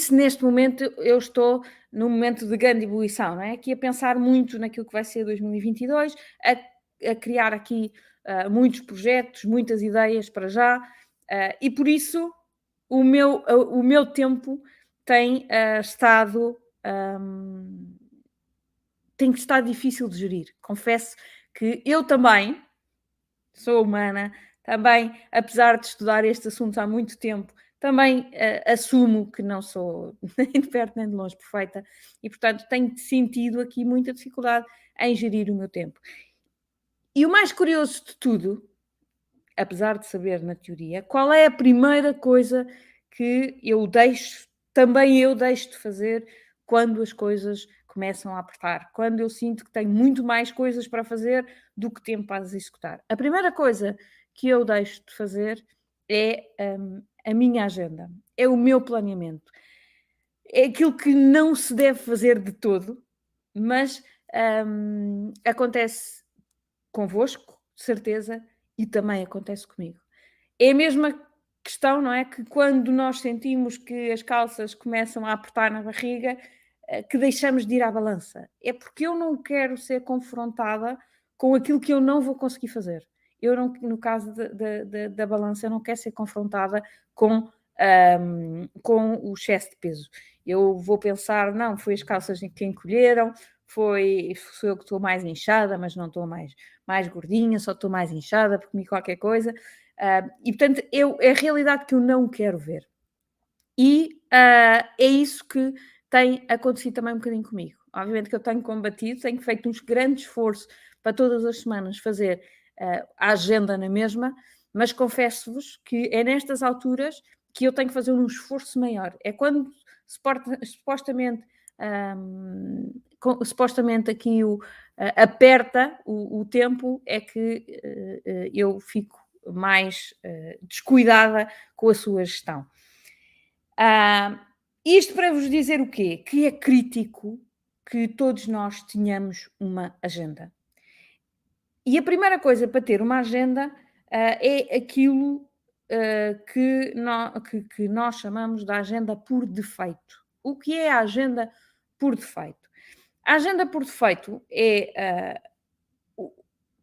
isso, neste momento, eu estou num momento de grande ebulição, não é? Aqui a pensar muito naquilo que vai ser 2022, a, a criar aqui uh, muitos projetos, muitas ideias para já, uh, e por isso o meu, uh, o meu tempo tem estado. Um, tem estado difícil de gerir. Confesso que eu também sou humana, também, apesar de estudar este assunto há muito tempo, também uh, assumo que não sou nem de perto nem de longe perfeita e, portanto, tenho sentido aqui muita dificuldade em gerir o meu tempo. E o mais curioso de tudo, apesar de saber na teoria, qual é a primeira coisa que eu deixo, também eu deixo de fazer quando as coisas começam a apertar, quando eu sinto que tenho muito mais coisas para fazer do que tempo para as executar. A primeira coisa que eu deixo de fazer é um, a minha agenda, é o meu planeamento. É aquilo que não se deve fazer de todo, mas um, acontece convosco, de certeza, e também acontece comigo. É a mesma questão, não é? Que quando nós sentimos que as calças começam a apertar na barriga, eh, que deixamos de ir à balança. É porque eu não quero ser confrontada com aquilo que eu não vou conseguir fazer eu não, no caso da balança, eu não quero ser confrontada com, um, com o excesso de peso. Eu vou pensar, não, foi as calças que encolheram, foi, sou eu que estou mais inchada, mas não estou mais, mais gordinha, só estou mais inchada porque comi qualquer coisa. Uh, e portanto, eu, é a realidade que eu não quero ver. E uh, é isso que tem acontecido também um bocadinho comigo. Obviamente que eu tenho combatido, tenho feito um grande esforço para todas as semanas fazer a agenda na mesma, mas confesso-vos que é nestas alturas que eu tenho que fazer um esforço maior. É quando supostamente, supostamente aqui o, uh, aperta o, o, tempo, é que uh, eu fico mais uh, descuidada com a sua gestão. isto para vos dizer o quê? Que é crítico que todos nós tenhamos uma agenda. E a primeira coisa para ter uma agenda uh, é aquilo uh, que, no, que, que, nós chamamos de agenda por defeito. O que é a agenda por defeito? A agenda por defeito é uh,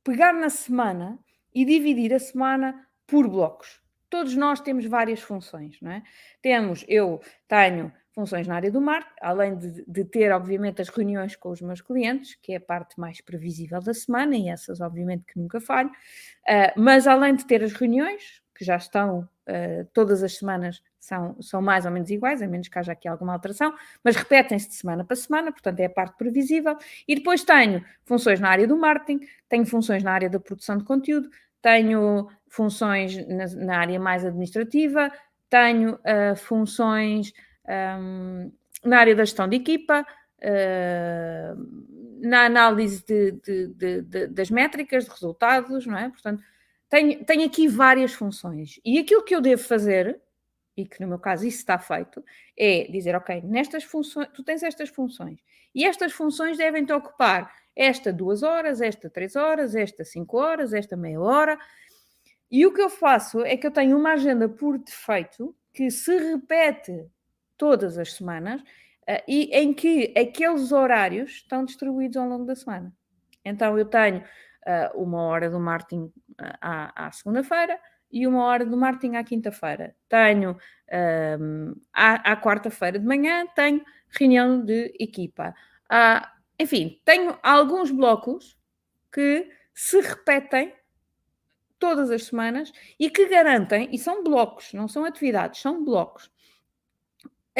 pegar na semana e dividir a semana por blocos. Todos nós temos várias funções, não é? Temos, eu tenho funções na área do marketing, além de, de, ter, obviamente, as reuniões com os meus clientes, que é a parte mais previsível da semana, e essas, obviamente, que nunca falho, uh, mas além de ter as reuniões, que já estão uh, todas as semanas, são, são mais ou menos iguais, a menos que haja aqui alguma alteração, mas repetem-se de semana para semana, portanto, é a parte previsível. E depois tenho funções na área do marketing, tenho funções na área da produção de conteúdo, tenho funções na, na área mais administrativa, tenho uh, funções um, na área da gestão de equipa, uh, na análise de, de, de, das métricas, de resultados, não é? Portanto, tenho, tenho aqui várias funções. E aquilo que eu devo fazer, e que no meu caso isso está feito, é dizer, ok, nestas funções, tu tens estas funções, e estas funções devem-te ocupar esta duas horas, esta três horas, esta cinco horas, esta meia hora. E o que eu faço é que eu tenho uma agenda por defeito que se repete todas as semanas uh, e em que aqueles horários estão distribuídos ao longo da semana. Então eu tenho uh, uma hora do marketing à, à segunda-feira e uma hora do marketing à quinta-feira. Tenho um, à, à quarta-feira de manhã, tenho reunião de equipa. Uh, enfim, tenho alguns blocos que se repetem todas as semanas e que garantem, e são blocos, não são atividades, são blocos,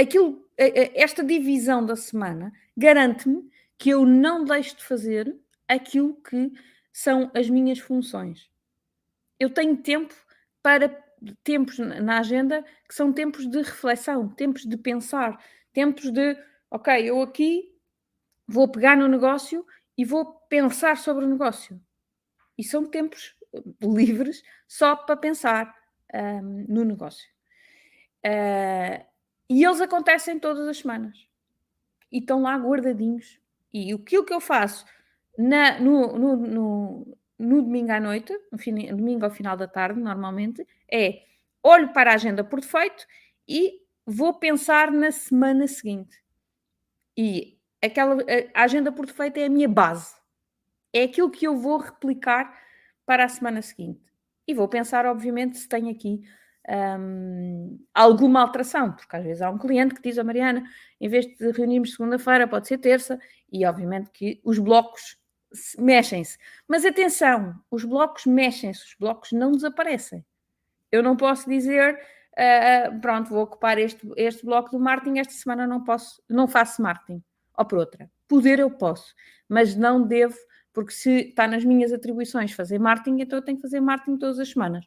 aquilo, esta divisão da semana garante-me que eu não deixo de fazer aquilo que são as minhas funções. Eu tenho tempo para tempos na agenda que são tempos de reflexão, tempos de pensar, tempos de, ok, eu aqui vou pegar no negócio e vou pensar sobre o negócio. E são tempos livres só para pensar um, no negócio. Uh, e eles acontecem todas as semanas. E estão lá guardadinhos. E aquilo que eu faço na, no, no, no, no, domingo à noite, no domingo ao final da tarde, normalmente, é olho para a agenda por defeito e vou pensar na semana seguinte. E aquela a agenda por defeito é a minha base. É aquilo que eu vou replicar para a semana seguinte. E vou pensar, obviamente, se tem aqui um, alguma alteração, porque às vezes há um cliente que diz a Mariana, em vez de reunirmos segunda-feira, pode ser terça, e obviamente que os blocos mexem-se. Mas atenção, os blocos mexem-se, os blocos não desaparecem. Eu não posso dizer, uh, pronto, vou ocupar este, este bloco do marketing, esta semana não posso, não faço marketing. Ou por outra, poder eu posso, mas não devo, porque se está nas minhas atribuições fazer marketing, então eu tenho que fazer marketing todas as semanas.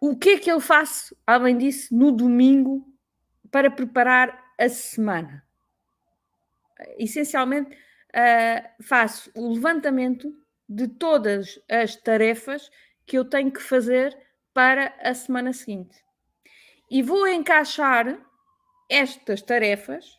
O que é que eu faço, além disso, no domingo para preparar a semana? Essencialmente, uh, faço o levantamento de todas as tarefas que eu tenho que fazer para a semana seguinte. E vou encaixar estas tarefas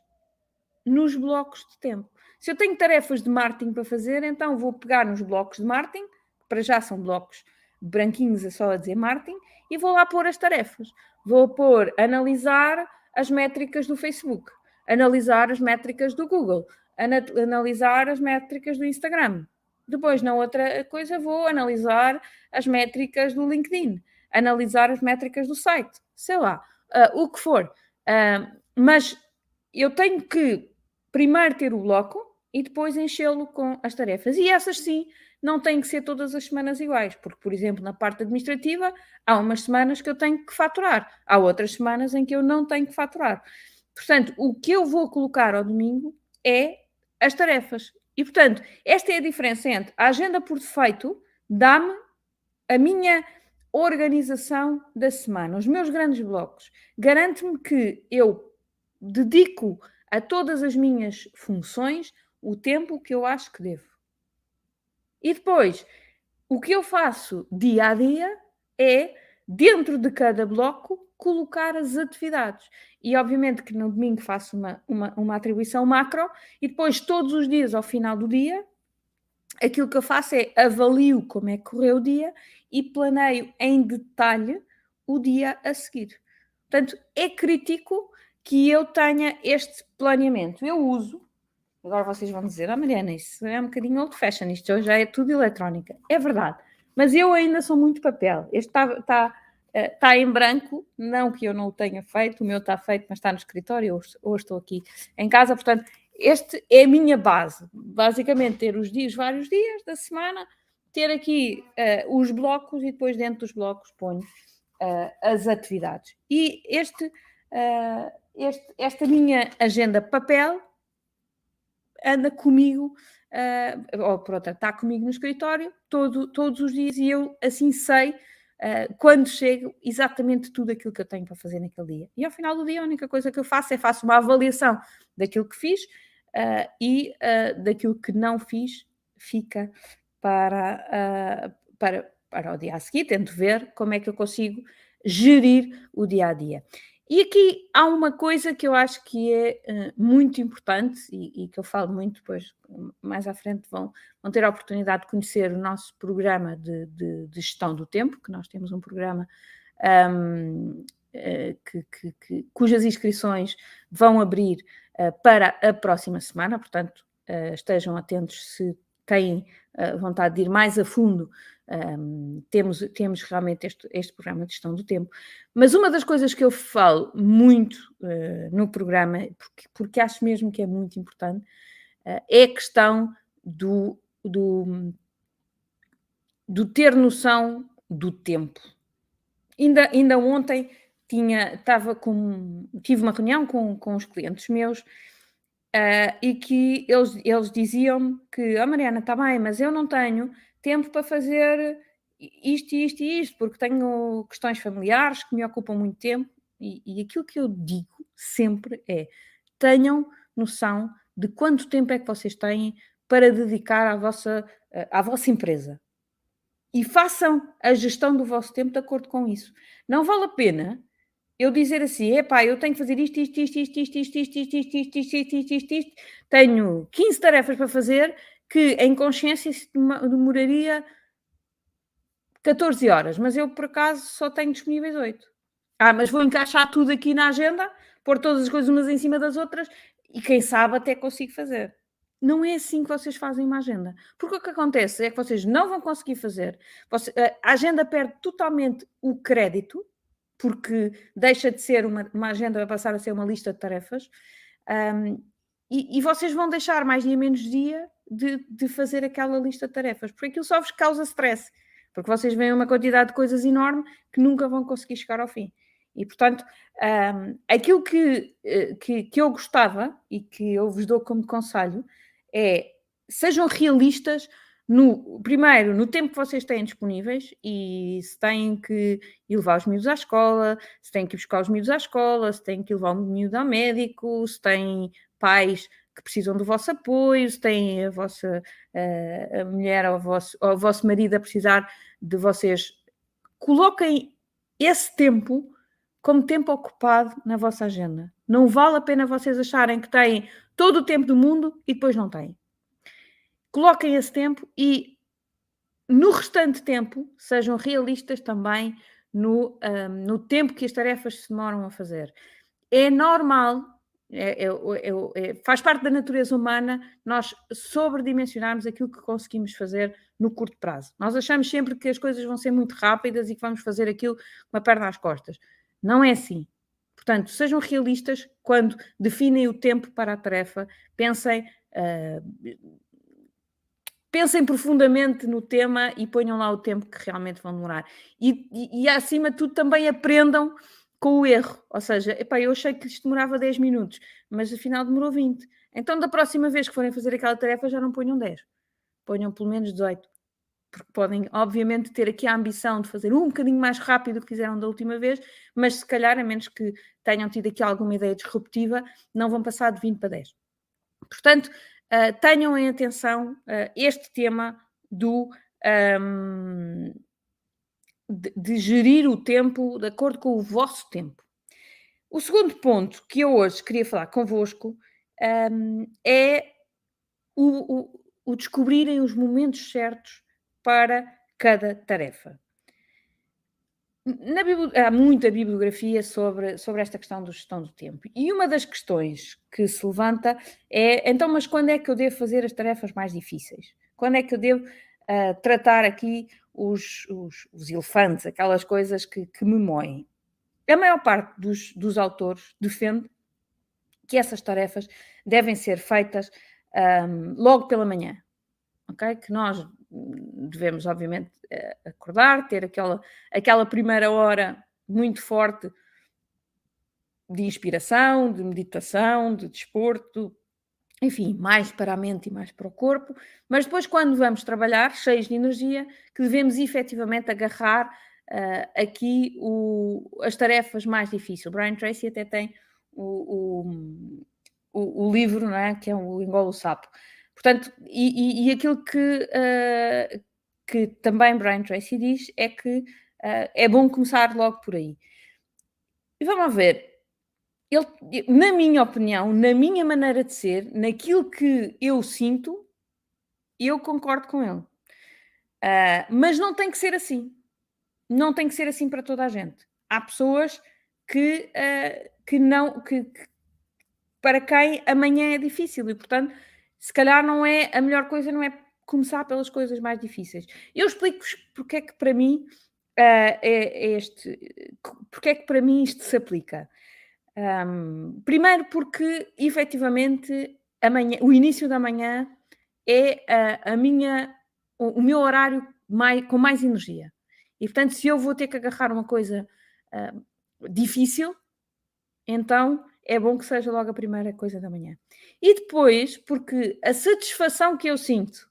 nos blocos de tempo. Se eu tenho tarefas de marketing para fazer, então vou pegar nos blocos de marketing, que para já são blocos branquinhos, é só a dizer marketing, e vou lá pôr as tarefas. Vou pôr analisar as métricas do Facebook, analisar as métricas do Google, analisar as métricas do Instagram. Depois, na outra coisa, vou analisar as métricas do LinkedIn, analisar as métricas do site, sei lá, uh, o que for. Uh, mas eu tenho que primeiro ter o bloco e depois enchê-lo com as tarefas. E essas sim não têm que ser todas as semanas iguais, porque, por exemplo, na parte administrativa, há umas semanas que eu tenho que faturar, há outras semanas em que eu não tenho que faturar. Portanto, o que eu vou colocar ao domingo é as tarefas. E, portanto, esta é a diferença entre a agenda por defeito dá-me a minha organização da semana, os meus grandes blocos. Garante-me que eu dedico a todas as minhas funções o tempo que eu acho que devo. E depois, o que eu faço dia a dia é, dentro de cada bloco, colocar as atividades. E obviamente que no domingo faço uma, uma, uma atribuição macro e depois, todos os dias, ao final do dia, aquilo que eu faço é avalio como é que correu o dia e planeio em detalhe o dia a seguir. Portanto, é crítico que eu tenha este planeamento. Eu uso, agora vocês vão dizer, ah Mariana, isso é um bocadinho old fashion, isto já é tudo eletrónica. É verdade, mas eu ainda sou muito papel. Este está, está está eh, em branco, não que eu não o tenha feito, o meu está feito, mas está no escritório, hoje, hoje estou aqui em casa, portanto, este é a minha base, basicamente ter os dias, vários dias da semana, ter aqui uh, os blocos e depois dentro dos blocos ponho uh, as atividades. E este, uh, este, esta minha agenda papel anda comigo, ou pronto, está comigo no escritório todo, todos os dias e eu assim sei uh, quando chego, exatamente tudo aquilo que eu tenho para fazer naquele dia. E ao final do dia, a única coisa que eu faço é faço uma avaliação daquilo que fiz uh, e uh, daquilo que não fiz, fica para, para, para o dia a seguir. Tento ver como é que eu consigo gerir o dia a dia. E aqui há uma coisa que eu acho que é uh, muito importante e, e, que eu falo muito, depois mais à frente vão, vão ter a oportunidade de conhecer o nosso programa de, de, de gestão do tempo, que nós temos um programa um, eh, que, que, que, cujas inscrições vão abrir uh, para a próxima semana, portanto estejam atentos se têm vontade de ir mais a fundo um, temos, temos realmente este, este programa de gestão do tempo. Mas uma das coisas que eu falo muito uh, no programa, porque, porque acho mesmo que é muito importante, uh, é a questão do, do, do ter noção do tempo. Ainda, ainda ontem tinha, estava com, tive uma reunião com, com os clientes meus uh, e que eles, eles diziam que, a oh, Mariana, está bem, mas eu não tenho tempo para fazer isto, isto e isto, porque tenho questões familiares que me ocupam muito tempo. E, e aquilo que eu digo sempre é: tenham noção de quanto tempo é que vocês têm para dedicar à vossa, à vossa empresa. E façam a gestão do vosso tempo de acordo com isso. Não vale a pena eu dizer assim, epá, eu tenho que fazer isto, isto, isto, isto, isto, isto, isto, isto, isto, isto, isto, isto, isto, isto, tenho 15 tarefas para fazer que em consciência demoraria 14 horas, mas eu por acaso só tenho disponíveis 8. Ah, mas vou encaixar tudo aqui na agenda, pôr todas as coisas umas em cima das outras e quem sabe até consigo fazer. Não é assim que vocês fazem uma agenda. Porque o que acontece é que vocês não vão conseguir fazer. A agenda perde totalmente o crédito, porque deixa de ser uma, uma agenda, vai passar a ser uma lista de tarefas. Um, e, e, vocês vão deixar mais dia menos dia de, de, fazer aquela lista de tarefas, porque aquilo só vos causa stress, porque vocês veem uma quantidade de coisas enorme que nunca vão conseguir chegar ao fim. E, portanto, um, aquilo que, eh, que, que, eu gostava e que eu vos dou como conselho é sejam realistas no primeiro, no tempo que vocês têm disponíveis e se têm que levar os miúdos à escola, se têm que buscar os miúdos à escola, se têm que levar o miúdo ao médico, se têm pais que precisam do vosso apoio, se têm a vossa a mulher ou vosso, ou o vosso marido a precisar de vocês, coloquem esse tempo como tempo ocupado na vossa agenda. Não vale a pena vocês acharem que têm todo o tempo do mundo e depois não têm. Coloquem esse tempo e no restante tempo sejam realistas também no, um, no tempo que as tarefas se demoram a fazer. É normal, é, é, é, é, faz parte da natureza humana nós sobredimensionarmos aquilo que conseguimos fazer no curto prazo. Nós achamos sempre que as coisas vão ser muito rápidas e que vamos fazer aquilo com uma perna às costas. Não é assim. Portanto, sejam realistas quando definem o tempo para a tarefa, pensem, uh, pensem profundamente no tema e ponham lá o tempo que realmente vão demorar. E, e, e acima de tudo, também aprendam com o erro. Ou seja, epá, eu achei que isto demorava 10 minutos, mas afinal demorou 20. Então, da próxima vez que forem fazer aquela tarefa, já não ponham 10. Ponham pelo menos 18 porque podem, obviamente, ter aqui a ambição de fazer um bocadinho mais rápido do que fizeram da última vez, mas se calhar, a menos que tenham tido aqui alguma ideia disruptiva, não vão passar de 20 para 10. Portanto, uh, tenham em atenção uh, este tema do. Um, de, de, gerir o tempo de acordo com o vosso tempo. O segundo ponto que eu hoje queria falar convosco um, é o, o, o descobrirem os momentos certos para cada tarefa. Na, há muita bibliografia sobre, sobre esta questão da gestão do tempo. E uma das questões que se levanta é: então, mas quando é que eu devo fazer as tarefas mais difíceis? Quando é que eu devo uh, tratar aqui os, os, os, elefantes, aquelas coisas que, que me moem? A maior parte dos, dos autores defende que essas tarefas devem ser feitas um, logo pela manhã, Que nós devemos, obviamente, eh, acordar, ter aquela, aquela primeira hora muito forte de inspiração, de meditação, de desporto, enfim, mais para a mente e mais para o corpo, mas depois, quando vamos trabalhar, cheios de energia, que devemos efetivamente agarrar uh, aqui o, as tarefas mais difíceis. Brian Tracy até tem o, o, o, livro, não é? que é o Engolo Sapo. Portanto, e, e, e aquilo que, uh, que também Brian Tracy diz é que uh, é bom começar logo por aí. E vamos ver. Ele, na minha opinião, na minha maneira de ser, naquilo que eu sinto, eu concordo com ele. Uh, mas não tem que ser assim. Não tem que ser assim para toda a gente. Há pessoas que, uh, que não, que, que, para quem amanhã é difícil e, portanto, se calhar não é a melhor coisa, não é começar pelas coisas mais difíceis. Eu explico-vos porque é que para mim uh, é, este, porque é que para mim isto se aplica. Um, primeiro porque efetivamente amanhã, o início da manhã é a, a minha, o, o, meu horário mais, com mais energia. E portanto, se eu vou ter que agarrar uma coisa uh, difícil, então é bom que seja logo a primeira coisa da manhã. E depois, porque a satisfação que eu sinto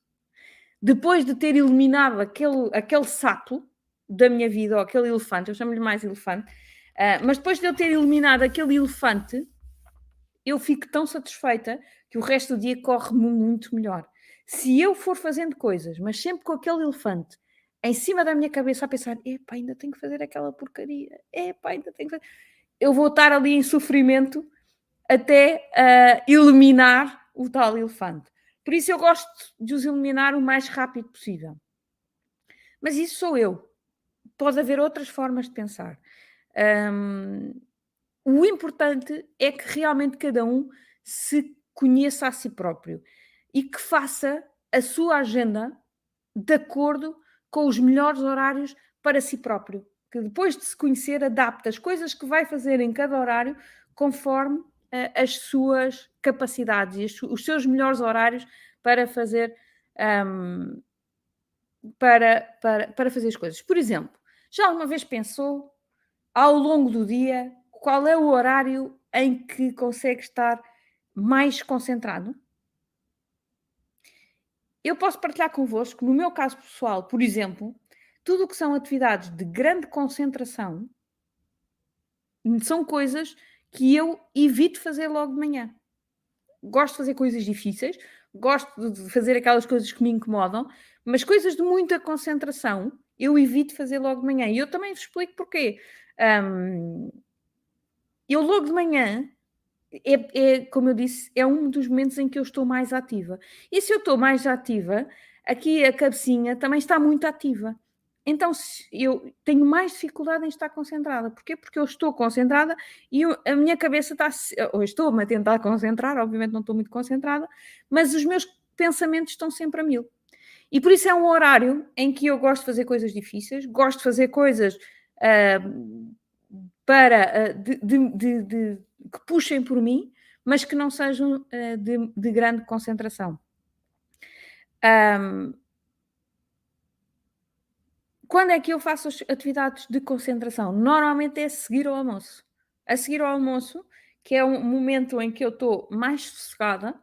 depois de ter eliminado aquele, aquele sapo da minha vida, ou aquele elefante, eu chamo-lhe mais elefante, uh, mas depois de eu ter eliminado aquele elefante, eu fico tão satisfeita que o resto do dia corre muito melhor. Se eu for fazendo coisas, mas sempre com aquele elefante em cima da minha cabeça a pensar, epá, ainda tenho que fazer aquela porcaria, epá, ainda tenho que fazer eu vou estar ali em sofrimento até uh, eliminar o tal elefante. Por isso eu gosto de os eliminar o mais rápido possível. Mas isso sou eu. Pode haver outras formas de pensar. Um, o importante é que realmente cada um se conheça a si próprio e que faça a sua agenda de acordo com os melhores horários para si próprio. Que depois de se conhecer, adapta as coisas que vai fazer em cada horário conforme uh, as suas capacidades e os seus melhores horários para fazer um, para, para, para fazer as coisas. Por exemplo, já alguma vez pensou ao longo do dia qual é o horário em que consegue estar mais concentrado? Eu posso partilhar convosco, no meu caso pessoal, por exemplo, tudo o que são atividades de grande concentração são coisas que eu evito fazer logo de manhã. Gosto de fazer coisas difíceis, gosto de fazer aquelas coisas que me incomodam, mas coisas de muita concentração eu evito fazer logo de manhã. E eu também vos explico porquê. Um, eu logo de manhã é, é, como eu disse, é um dos momentos em que eu estou mais ativa. E se eu estou mais ativa, aqui a cabecinha também está muito ativa. Então eu tenho mais dificuldade em estar concentrada. Porquê? Porque eu estou concentrada e eu, a minha cabeça está. Ou estou-me a tentar concentrar, obviamente não estou muito concentrada, mas os meus pensamentos estão sempre a mil. E por isso é um horário em que eu gosto de fazer coisas difíceis, gosto de fazer coisas uh, para uh, de, de, de, que puxem por mim, mas que não sejam uh, de, de, grande concentração. Um, quando é que eu faço as atividades de concentração? Normalmente é seguir ao almoço. A seguir ao almoço, que é um momento em que eu estou mais sossegada,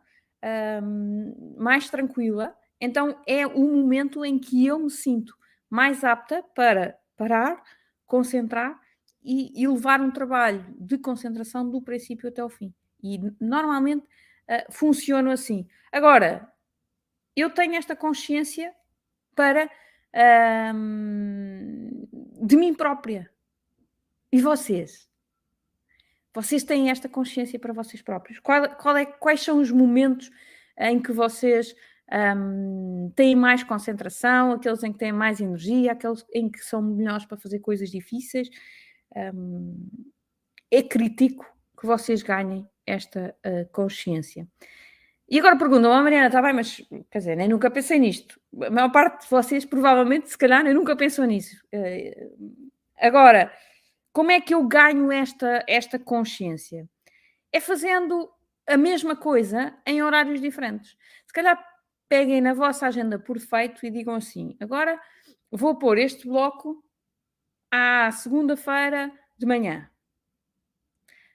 um, mais tranquila, então é o momento em que eu me sinto mais apta para parar, concentrar e, e, levar um trabalho de concentração do princípio até o fim. E normalmente uh, funciona assim. Agora, eu tenho esta consciência para de mim própria. E vocês? Vocês têm esta consciência para vocês próprios? Qual, qual é, quais são os momentos em que vocês um, têm mais concentração, aqueles em que têm mais energia, aqueles em que são melhores para fazer coisas difíceis? um, é crítico que vocês ganhem esta uh, consciência. E agora perguntam, oh, Mariana, está bem, mas quer dizer, nem nunca pensei nisto. A maior parte de vocês, provavelmente, se calhar, nem nunca pensou nisso. Uh, agora, como é que eu ganho esta, esta consciência? É fazendo a mesma coisa em horários diferentes. Se calhar peguem na vossa agenda por defeito e digam assim: agora vou pôr este bloco à segunda-feira de manhã.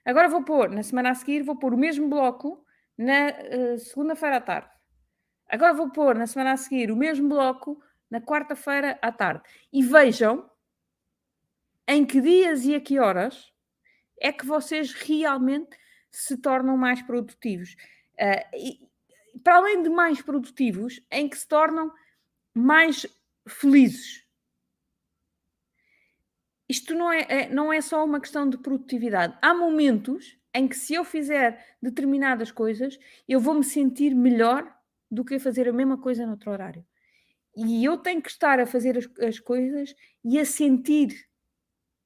Agora vou pôr, na semana a seguir, vou pôr o mesmo bloco na uh, segunda-feira à tarde. Agora vou pôr na semana a seguir o mesmo bloco na quarta-feira à tarde. E vejam em que dias e a que horas é que vocês realmente se tornam mais produtivos. Uh, e, para além de mais produtivos, em que se tornam mais felizes isto não é, é, não é só uma questão de produtividade. Há momentos em que, se eu fizer determinadas coisas, eu vou me sentir melhor do que fazer a mesma coisa noutro horário. E eu tenho que estar a fazer as, as coisas e a sentir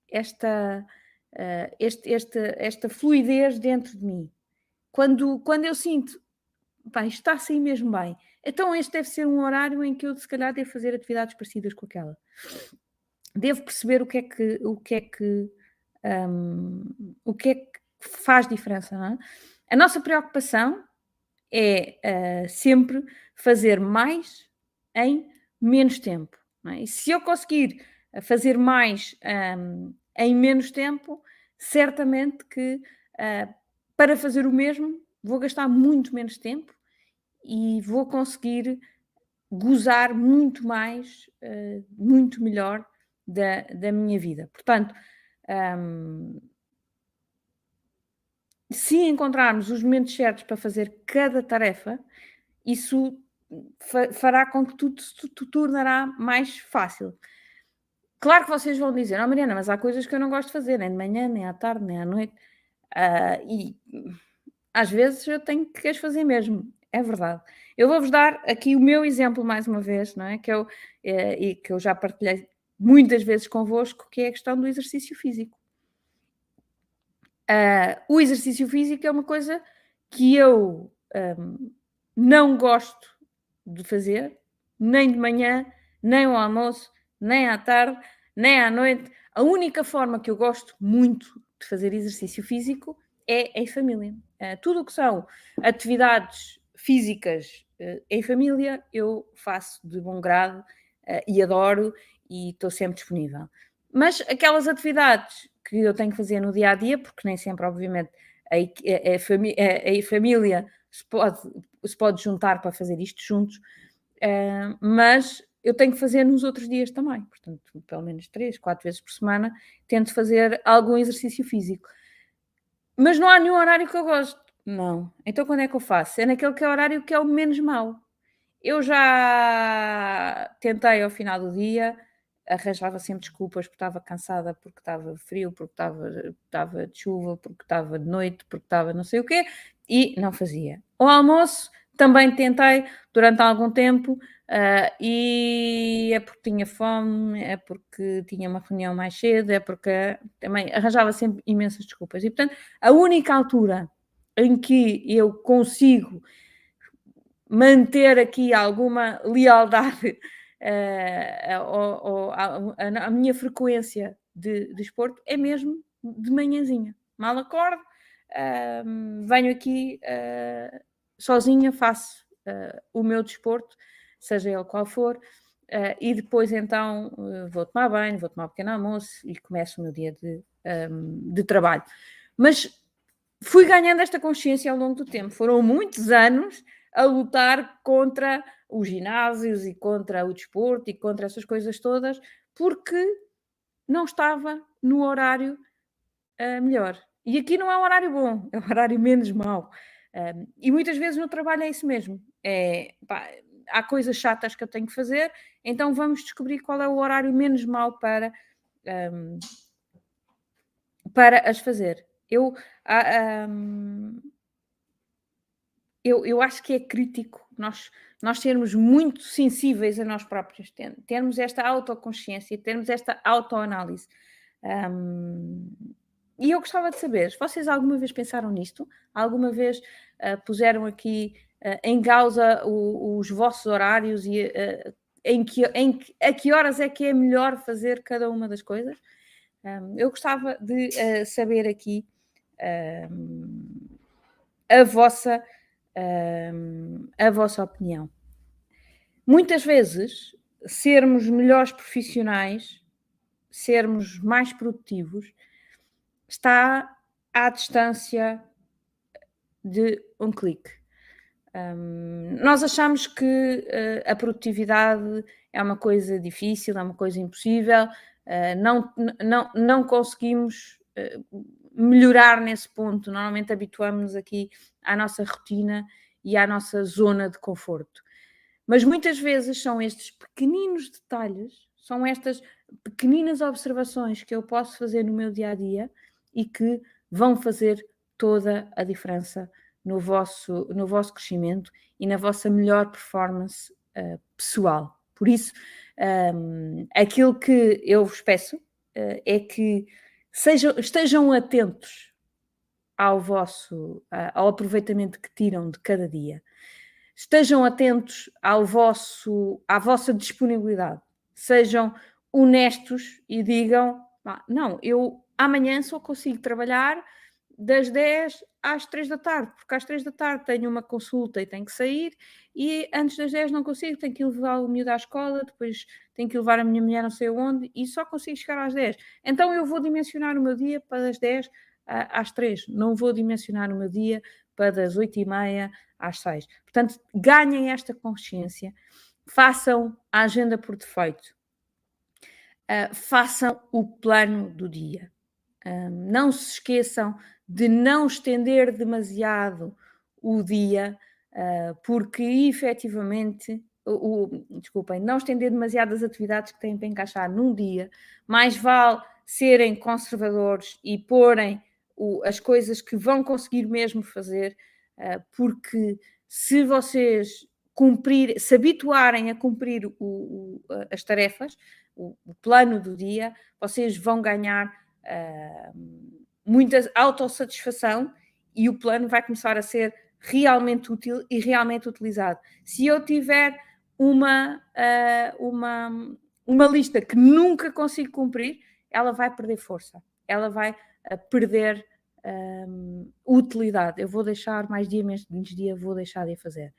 esta, uh, este, esta, esta fluidez dentro de mim. Quando, quando eu sinto, pá, está a sair mesmo bem, então este deve ser um horário em que eu, se calhar, devo fazer atividades parecidas com aquela devo perceber o que é que o que é que um, o que é que faz diferença. É? A nossa preocupação é uh, sempre fazer mais em menos tempo. É? E se eu conseguir fazer mais um, em menos tempo, certamente que uh, para fazer o mesmo vou gastar muito menos tempo e vou conseguir gozar muito mais, uh, muito melhor da, da minha vida. Portanto, um, se encontrarmos os momentos certos para fazer cada tarefa, isso fará com que tudo se tornará mais fácil. Claro que vocês vão dizer, oh, Mariana, mas há coisas que eu não gosto de fazer, nem de manhã, nem à tarde, nem à noite. Uh, e às vezes eu tenho que as fazer mesmo, é verdade. Eu vou-vos dar aqui o meu exemplo mais uma vez, não é? Que eu, é, e que eu já partilhei muitas vezes convosco, que é a questão do exercício físico. Uh, o exercício físico é uma coisa que eu um, não gosto de fazer, nem de manhã, nem ao almoço, nem à tarde, nem à noite. A única forma que eu gosto muito de fazer exercício físico é em família. Uh, tudo o que são atividades físicas uh, em família, eu faço de bom grado uh, e adoro e estou sempre disponível. Mas aquelas atividades que eu tenho que fazer no dia a dia, porque nem sempre, obviamente, a, a, a, a família se pode, se pode juntar para fazer isto juntos, mas eu tenho que fazer nos outros dias também. Portanto, pelo menos três, quatro vezes por semana, tento fazer algum exercício físico. Mas não há nenhum horário que eu gosto. Não. Então quando é que eu faço? É naquele que é o horário que é o menos mau. Eu já tentei ao final do dia, arranjava sempre desculpas porque estava cansada, porque estava frio, porque estava, estava de chuva, porque estava de noite, porque estava não sei o quê, e não fazia. O almoço também tentei durante algum tempo uh, e é porque tinha fome, é porque tinha uma reunião mais cedo, é porque também arranjava sempre imensas desculpas. E portanto, a única altura em que eu consigo manter aqui alguma lealdade uh, a, a, minha frequência de desporto é mesmo de manhãzinha. Mal acordo, uh, venho aqui uh, sozinha faço uh, o meu desporto, seja ele qual for, uh, e depois então vou tomar banho, vou tomar um pequeno almoço e começo o meu dia de, um, de trabalho. Mas fui ganhando esta consciência ao longo do tempo. Foram muitos anos a lutar contra os ginásios e contra o desporto e contra essas coisas todas, porque não estava no horário uh, melhor. E aqui não é um horário bom, é um horário menos mau. Um, e muitas vezes no trabalho é isso mesmo. É, pá, há coisas chatas que eu tenho que fazer, então vamos descobrir qual é o horário menos mau para, um, para as fazer. Eu, um, eu, eu acho que é crítico nós, nós sermos muito sensíveis a nós próprios, termos esta autoconsciência, termos esta autoanálise. Um, e eu gostava de saber, vocês alguma vez pensaram nisto? Alguma vez uh, puseram aqui uh, em causa o, os vossos horários e uh, em, que, em a que horas é que é melhor fazer cada uma das coisas? Um, eu gostava de saber aqui a vossa a vossa opinião. Muitas vezes sermos melhores profissionais, sermos mais produtivos, está à distância de um clique. Um, nós achamos que uh, a produtividade é uma coisa difícil, é uma coisa impossível, uh, não, não, não conseguimos uh, melhorar nesse ponto. Normalmente habituamos-nos aqui à nossa rotina e à nossa zona de conforto. Mas muitas vezes são estes pequeninos detalhes, são estas pequeninas observações que eu posso fazer no meu dia a dia e que vão fazer toda a diferença no vosso, no vosso crescimento e na vossa melhor performance uh, pessoal. Por isso, um, ehm, aquilo que eu vos peço uh, é que sejam, estejam atentos ao vosso ao aproveitamento que tiram de cada dia. Estejam atentos ao vosso, à vossa disponibilidade. Sejam honestos e digam: ah, não, eu amanhã só consigo trabalhar das 10 às 3 da tarde, porque às 3 da tarde tenho uma consulta e tenho que sair, e antes das 10 não consigo, tenho que levar o miúdo à escola, depois tenho que levar a minha mulher não sei onde, e só consigo chegar às 10. Então eu vou dimensionar o meu dia para as 10 às 3, não vou dimensionar o meu dia para das 8 e meia às 6. Portanto, ganhem esta consciência, façam a agenda por defeito, uh, façam o plano do dia. Uh, não se esqueçam de não estender demasiado o dia, uh, porque efetivamente, o, o, desculpem, não estender demasiadas atividades que têm para encaixar num dia, mais vale serem conservadores e porem o, as coisas que vão conseguir mesmo fazer, uh, porque se vocês cumprir, se habituarem a cumprir o, o, as tarefas, o, plano do dia, vocês vão ganhar muita autossatisfação e o plano vai começar a ser realmente útil e realmente utilizado. Se eu tiver uma, uh, uma, uma lista que nunca consigo cumprir, ela vai perder força, ela vai uh, perder um, utilidade. Eu vou deixar mais dia, menos dia, vou deixar de fazer.